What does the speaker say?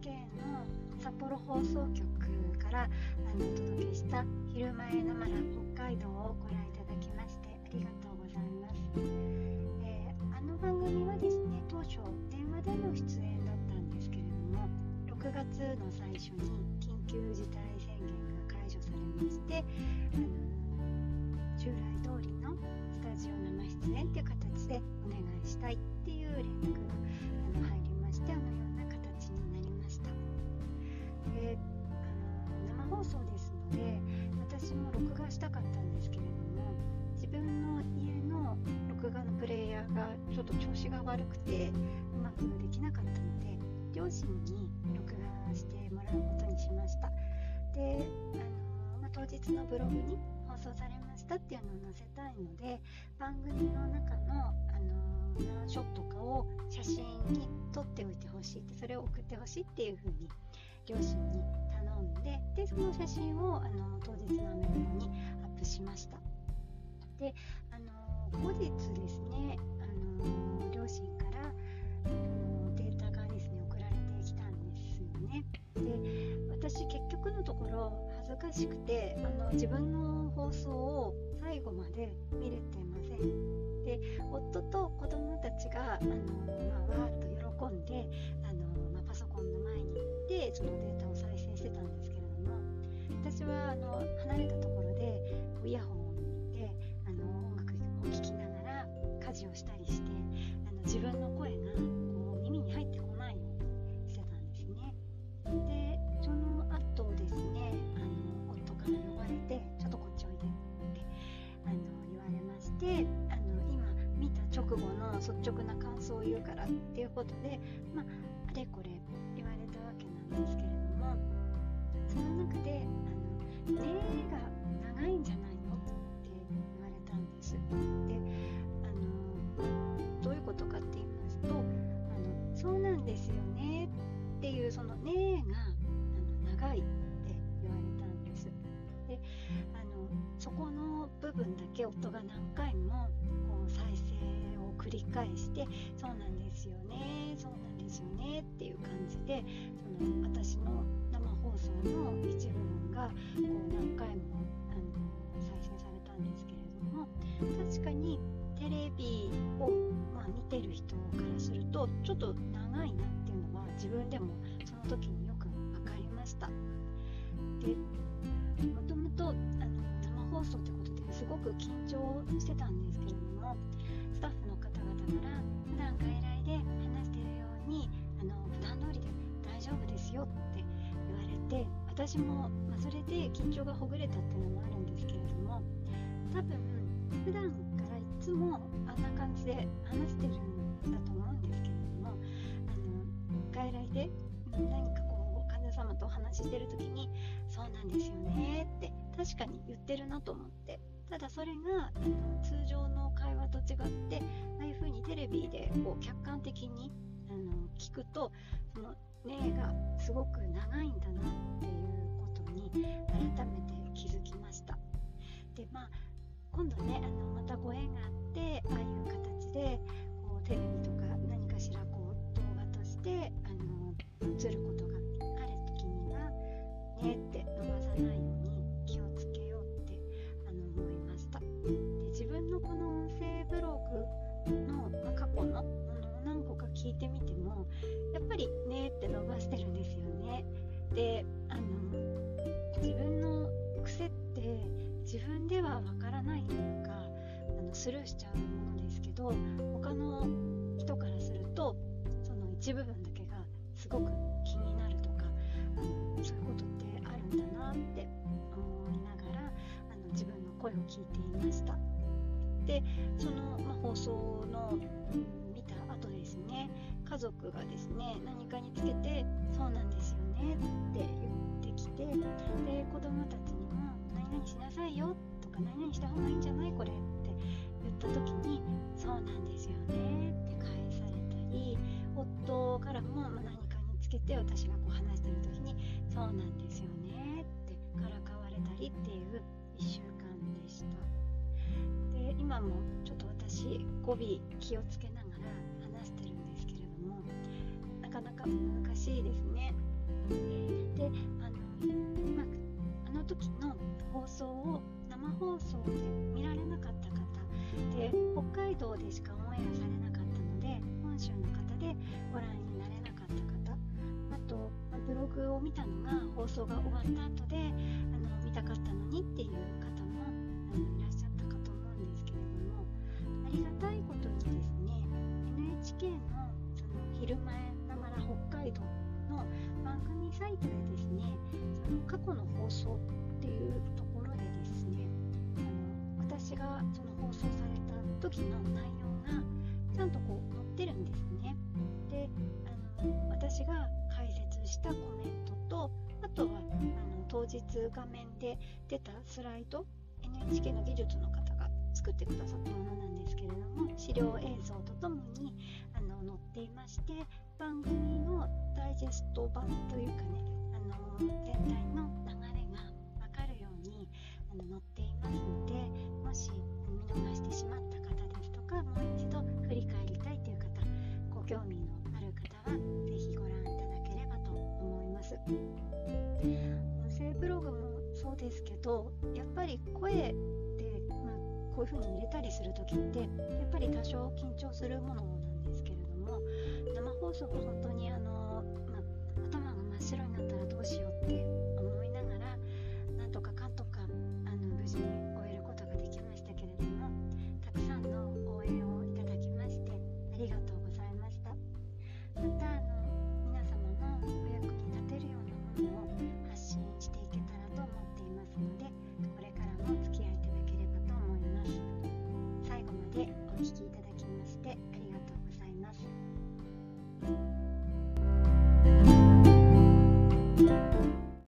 NHK の札幌放送局からあのお届けした「昼前なまら北海道」をご覧いただきましてありがとうございます、えー、あの番組はですね当初電話での出演だったんですけれども6月の最初に緊急事態宣言が解除されましてあの従来通りのスタジオ生出演という形でお願いしたいっていう連絡がしたかったんですけれども自分の家の録画のプレイヤーがちょっと調子が悪くてうまくできなかったので両親に録画してもらうことにしました。であの、まあ、当日のブログに放送されましたっていうのを載せたいので番組の中の、あのショットとかを写真に撮っておいてほしいってそれを送ってほしいっていう風に両親にんででその写真をあの当日のメールにアップしました。であの後日ですねあの両親からデータがですね送られてきたんですよね。で私結局のところ恥ずかしくてあの自分の放送を最後まで見れてません。で夫と子供たちがあの、まあ、わーっと喜んであの、まあ、パソコンの前に行ってそのデータ私はあの離れたところでイヤホンをであの音楽を聴きながら家事をしたりしてあの自分の声がこう耳に入ってこないようにしてたんですね。でその後ですねあの夫から呼ばれてちょっとこっちおいでってあの言われましてあの今見た直後の率直な感想を言うからっていうことで、まあ、あれこれ言われたわけなんですけれどもその中であの「ねえ」が長いんじゃないの？って言われたんです。であのどういうことかって言いますと「あのそうなんですよね」っていうその「ねえ」があの長いって言われたんです。であのそこの部分だけ音が何回もこう再生を繰り返して「そうなんですよねそうなんですよね」っていう感じでその私の生放送の一部分がこう何回もあの再生されたんですけれども確かにテレビを、まあ、見てる人からするとちょっと長いなっていうのは自分でもその時によく分かりました。でもともと生放送ってことですごく緊張してたんですけれどもスタッフの方々から普段外来で話してるようにあの普段通りで大丈夫ですよって私も、まあ、それで緊張がほぐれたっていうのもあるんですけれども多分普段からいつもあんな感じで話してるんだと思うんですけれどもあの外来で何かこう患者様とお話ししてる時に「そうなんですよね」って確かに言ってるなと思ってただそれがあの通常の会話と違ってああいう風にテレビでこう客観的にあの聞くとその例がすごく長いんだなっていうことに改めて気づきました。でまあ今度ねあのまたご縁自分ではわからないというかあのスルーしちゃうものですけど他の人からするとその一部分だけがすごく気になるとかあのそういうことってあるんだなって思いながらあの自分の声を聞いていました。でその、まあ、放送の、見た後ですね家族がですね何かにつけて「そうなんですよね」って言ってきてで子供たちに「々しなさいよ」とか「何々した方がいいんじゃないこれ」って言った時に「そうなんですよね」って返されたり夫からも何かにつけて私がこう話してる時に「そうなんですよね」ってからかわれたりっていう1週間でした。で今もちょっと私語尾気をつけながら話してるんですけれどもなかなか難しいですね。を見たのが放送が終わった後であの見たかったのにっていう方もあのいらっしゃったかと思うんですけれどもありがたいことにですね NHK のその昼前ながら北海道の番組サイトでですねその過去の放送っていうところでですねあの私がその放送された時の内容がちゃんとしたコメントとあとはあの当日画面で出たスライド NHK の技術の方が作ってくださったものなんですけれども資料映像とともにあの載っていまして番組のダイジェスト版というかねあの全体のこういう風に入れたりする時ってやっぱり多少緊張するものなんですけれども生放送は本当にあの、ま、頭が真っ白になったらどうしようって